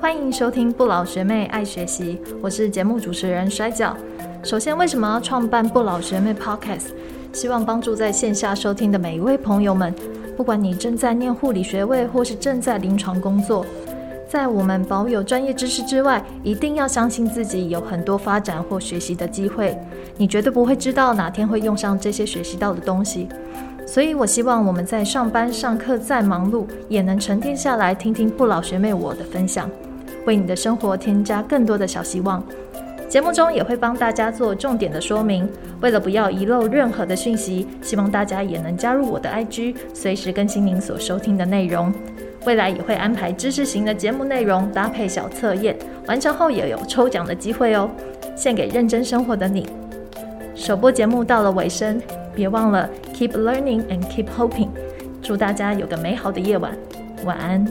欢迎收听不老学妹爱学习，我是节目主持人摔跤。首先，为什么要创办不老学妹 Podcast？希望帮助在线下收听的每一位朋友们，不管你正在念护理学位，或是正在临床工作，在我们保有专业知识之外，一定要相信自己有很多发展或学习的机会。你绝对不会知道哪天会用上这些学习到的东西。所以，我希望我们在上班、上课再忙碌，也能沉淀下来，听听不老学妹我的分享。为你的生活添加更多的小希望。节目中也会帮大家做重点的说明。为了不要遗漏任何的讯息，希望大家也能加入我的 IG，随时更新您所收听的内容。未来也会安排知识型的节目内容，搭配小测验，完成后也有抽奖的机会哦，献给认真生活的你。首播节目到了尾声，别忘了 keep learning and keep hoping。祝大家有个美好的夜晚，晚安。